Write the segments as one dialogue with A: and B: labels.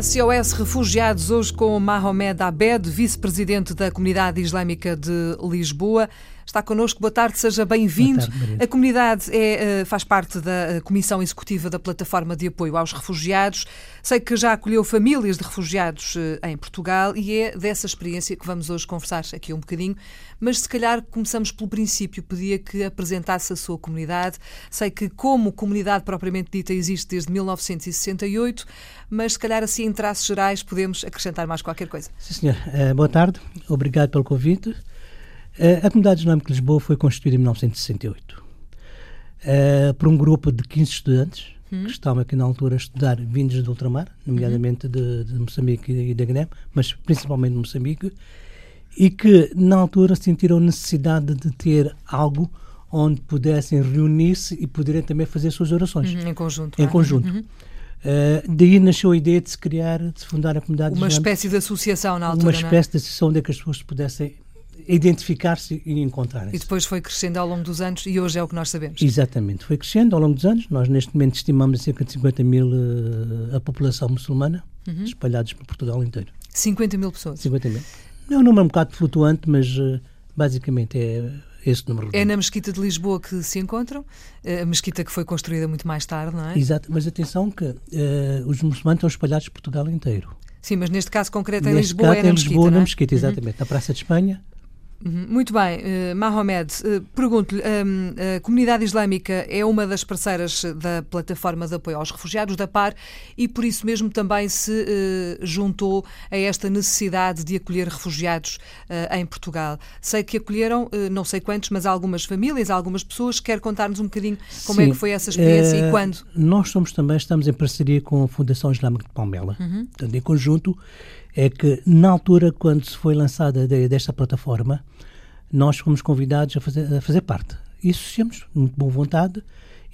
A: SOS Refugiados, hoje com Mahomed Abed, vice-presidente da Comunidade Islâmica de Lisboa. Está connosco, boa tarde, seja bem-vindo. A comunidade é, eh, faz parte da eh, Comissão Executiva da Plataforma de Apoio aos Refugiados. Sei que já acolheu famílias de refugiados eh, em Portugal e é dessa experiência que vamos hoje conversar aqui um bocadinho. Mas se calhar começamos pelo princípio, pedia que apresentasse a sua comunidade. Sei que, como comunidade propriamente dita, existe desde 1968, mas se calhar assim, em traços gerais, podemos acrescentar mais qualquer coisa.
B: Sim, senhor. Boa tarde, obrigado pelo convite. Uh, a Comunidade Islâmica de Lisboa foi constituída em 1968 uh, eh, por um grupo de 15 estudantes hum. que estavam aqui na altura a estudar vindos do ultramar, nomeadamente uhum. de, de, Moçambique e da Guiné, mas principalmente de Moçambique, e que na altura sentiram necessidade de ter algo onde pudessem reunir-se e poderem também fazer suas orações.
A: Uhum, em conjunto.
B: Em conjunto. Uhum. Uh, daí nasceu a ideia de se criar, de se fundar a comunidade
A: Uma espécie de associação na altura,
B: Uma é? espécie é? de associação onde é as pessoas pudessem identificar-se e encontrar-se.
A: E depois foi crescendo ao longo dos anos e hoje é o que nós sabemos.
B: Exatamente, foi crescendo ao longo dos anos. Nós neste momento estimamos cerca de 50 mil uh, a população muçulmana, uhum. espalhados por Portugal inteiro.
A: 50 mil pessoas?
B: 50 mil. É um número um bocado flutuante, mas uh, basicamente é esse número.
A: É na Mesquita de Lisboa que se encontram, eh, a mesquita que foi construída muito mais tarde, não é?
B: Exato, mas atenção que uh, os muçulmanos estão espalhados por Portugal inteiro.
A: Sim, mas neste caso concreto em neste Lisboa caso, é na
B: em
A: Lisboa,
B: na Mesquita, uhum. exatamente, uhum. na Praça de Espanha.
A: Muito bem, uh, Mahomed, uh, pergunto-lhe, um, a comunidade islâmica é uma das parceiras da plataforma de apoio aos refugiados da PAR e por isso mesmo também se uh, juntou a esta necessidade de acolher refugiados em Portugal. Sei que acolheram, não sei quantos, mas algumas famílias, algumas pessoas. Quer contar-nos um bocadinho como
B: Sim,
A: é que foi essa experiência e quando?
B: Nós somos também, estamos em parceria com a Fundação Islâmica de Palmela, uhum. portanto, em conjunto é que, na altura, quando se foi lançada ideia desta plataforma, nós fomos convidados a fazer, a fazer parte. E associamos, muito boa vontade,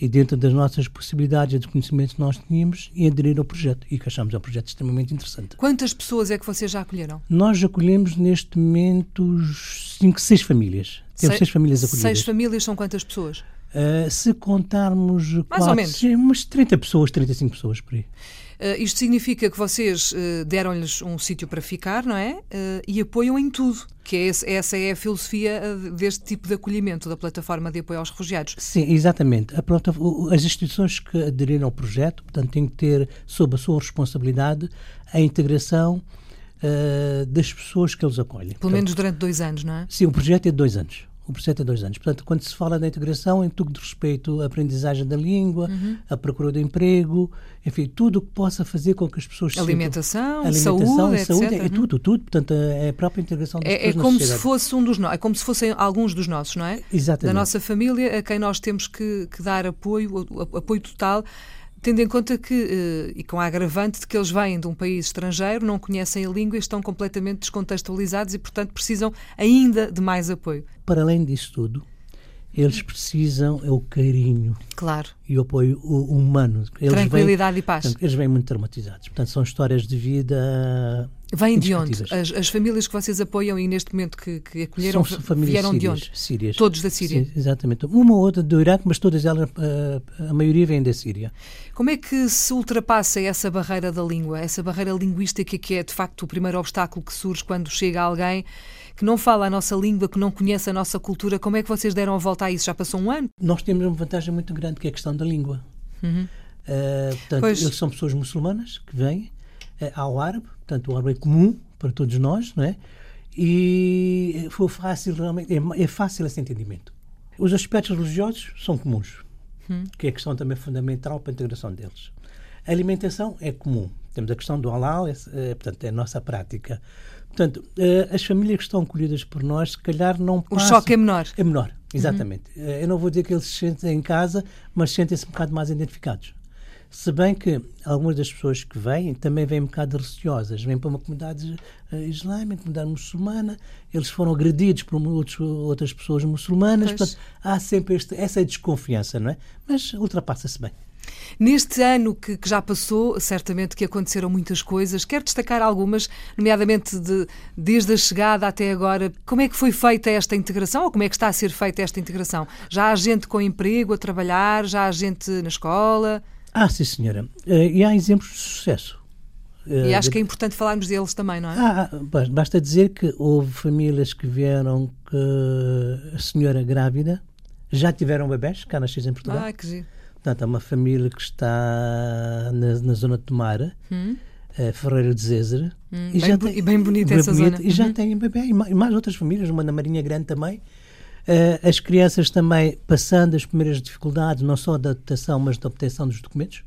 B: e dentro das nossas possibilidades e dos conhecimentos que nós tínhamos, e aderir ao projeto. E que achamos um projeto extremamente interessante.
A: Quantas pessoas é que vocês já acolheram?
B: Nós acolhemos, neste momento, cinco, seis famílias. Temos seis, seis famílias acolhidas.
A: Seis famílias são quantas pessoas?
B: Uh, se contarmos
A: Mais
B: quatro,
A: ou menos.
B: umas 30 pessoas, 35 pessoas por aí.
A: Uh, isto significa que vocês uh, deram-lhes um sítio para ficar, não é? Uh, e apoiam em tudo, que é esse, essa é a filosofia deste tipo de acolhimento da plataforma de apoio aos refugiados.
B: Sim, exatamente. as instituições que aderiram ao projeto, portanto, têm que ter sob a sua responsabilidade a integração das pessoas que eles acolhem.
A: Pelo menos durante dois anos, não é?
B: Sim, o projeto é de dois anos o processo é dois anos. Portanto, quando se fala da integração, em tudo de respeito à aprendizagem da língua, uhum. à procura de emprego, enfim, tudo o que possa fazer com que as pessoas
A: alimentação, sintam, alimentação, saúde,
B: saúde
A: etc.
B: é tudo, tudo. Portanto, é a própria integração das
A: é, é como se fosse um dos nossos, é como se fossem alguns dos nossos, não é?
B: Exatamente.
A: Da nossa família, a quem nós temos que, que dar apoio, apoio total tendo em conta que, eh, e com a agravante de que eles vêm de um país estrangeiro, não conhecem a língua e estão completamente descontextualizados e, portanto, precisam ainda de mais apoio.
B: Para além disso tudo, eles precisam é o carinho
A: claro.
B: e o apoio humano.
A: Eles Tranquilidade vêm, e paz.
B: Portanto, eles vêm muito traumatizados. Portanto, são histórias de vida.
A: Vêm de onde? As, as, famílias que vocês apoiam e neste momento que, que acolheram
B: são famílias
A: vieram
B: sírias,
A: de onde?
B: Sírias.
A: Todos da Síria?
B: Sim, exatamente. Uma ou outra do Iraque, mas todas elas, a, a maioria vem da Síria.
A: Como é que se ultrapassa essa barreira da língua, essa barreira linguística que é de facto o primeiro obstáculo que surge quando chega alguém que não fala a nossa língua, que não conhece a nossa cultura, como é que vocês deram a volta a isso? Já passou um ano?
B: Nós temos uma vantagem muito grande, que é a questão da língua. Uhum. Uh, portanto, pois... eles são pessoas muçulmanas que vêm ao árabe, portanto, o árabe é comum para todos nós, não é? E foi fácil, realmente, é, é fácil esse entendimento. Os aspectos religiosos são comuns, uhum. que é a questão também fundamental para a integração deles. A alimentação é comum. Temos a questão do halal, é, é, portanto, é a nossa prática. Portanto, uh, as famílias que estão acolhidas por nós, se calhar não passam...
A: O choque é menor.
B: É menor, exatamente. Uhum. Uh, eu não vou dizer que eles se sentem em casa, mas sentem-se um bocado mais identificados. Se bem que algumas das pessoas que vêm também vêm um bocado receosas, vêm para uma comunidade uh, islâmica, comunidade muçulmana, eles foram agredidos por outros, outras pessoas muçulmanas, portanto, há sempre este, essa desconfiança, não é? Mas ultrapassa-se bem.
A: Neste ano que, que, já passou, certamente que aconteceram muitas coisas. Quero destacar algumas, nomeadamente de, desde a chegada até agora. Como é que foi feita esta integração ou como é que está a ser feita esta integração? Já há gente com emprego a trabalhar? Já há gente na escola?
B: Ah, sim, senhora. Uh, e há exemplos de sucesso.
A: E acho que é importante falarmos deles também, não é?
B: Ah, ah basta dizer que houve famílias que vieram que a senhora grávida já tiveram bebés cá nascidos em Portugal.
A: Ah, que giro.
B: Portanto, é uma família que está na, na zona de Tomara, hum. uh, Ferreira de Zézer.
A: Hum, e, bem, já tem, e bem bonita bem essa
B: zona. E já uhum. tem bebê, e mais outras famílias, uma na Marinha Grande também. Uh, as crianças também passando as primeiras dificuldades, não só da adaptação, mas da obtenção dos documentos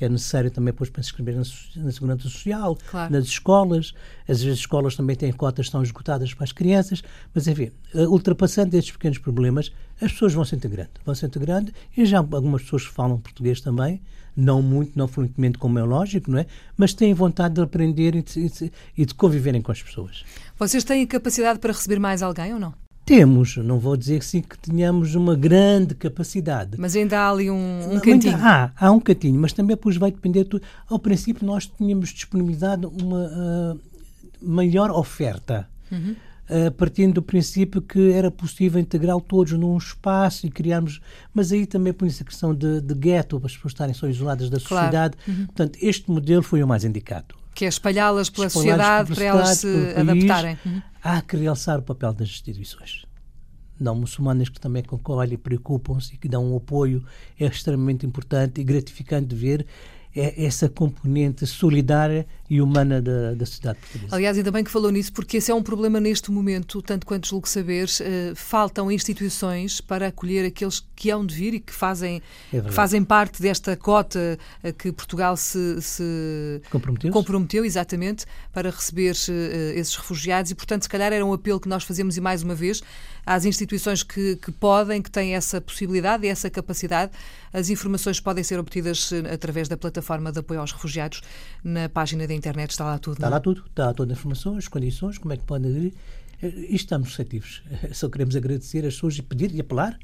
B: que é necessário também depois para se inscrever na, na Segurança Social, claro. nas escolas. Às vezes as escolas também têm cotas que estão esgotadas para as crianças, mas enfim, eh, ultrapassando estes pequenos problemas, as pessoas vão se integrando, vão se integrando e já algumas pessoas falam português também, não muito, não fluentemente como é lógico, não é? Mas têm vontade de aprender e de, e de conviverem com as pessoas.
A: Vocês têm capacidade para receber mais alguém ou não?
B: Temos, não vou dizer sim que tenhamos uma grande capacidade.
A: Mas ainda há ali um, um cantinho.
B: Há, há um cantinho, mas também depois vai depender. Tudo. Ao princípio, nós tínhamos disponibilidade uma uh, maior oferta. Uhum. Uh, partindo do princípio que era possível integrar todos num espaço e criarmos. Mas aí também por isso a questão de, de gueto, para as pessoas estarem só isoladas da claro. sociedade. Uhum. Portanto, este modelo foi o mais indicado.
A: Que é espalhá-las pela sociedade para elas se adaptarem. Uhum.
B: Há que realçar o papel das instituições. Não muçulmanas que também concorrem e preocupam-se e que dão um apoio é extremamente importante e gratificante ver é essa componente solidária e humana da, da sociedade portuguesa.
A: Aliás, ainda bem que falou nisso, porque esse é um problema neste momento, tanto quanto julgo saber, uh, faltam instituições para acolher aqueles que hão de vir e que fazem, é que fazem parte desta cota a que Portugal se, se
B: comprometeu,
A: comprometeu exatamente para receber uh, esses refugiados e, portanto, se calhar era um apelo que nós fazemos e mais uma vez às instituições que, que podem, que têm essa possibilidade e essa capacidade. As informações podem ser obtidas eh, através da plataforma de apoio aos refugiados na página da internet, está lá tudo.
B: Está não? É? lá tudo, está toda a informação, as condições, como é que podem aderir. Eh, e estamos receptivos. Só queremos agradecer as pessoas e pedir e apelar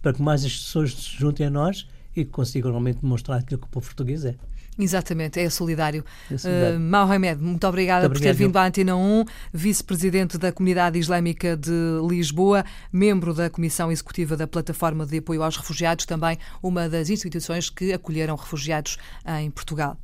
B: para que mais as pessoas se juntem a nós e que consigam realmente demonstrar aquilo que o povo português é.
A: Exatamente, é solidário. É solidário. Uh, Mohamed, muito obrigada muito por ter vindo à Antena 1, vice-presidente da Comunidade Islâmica de Lisboa, membro da Comissão Executiva da Plataforma de Apoio aos Refugiados, também uma das instituições que acolheram refugiados em Portugal.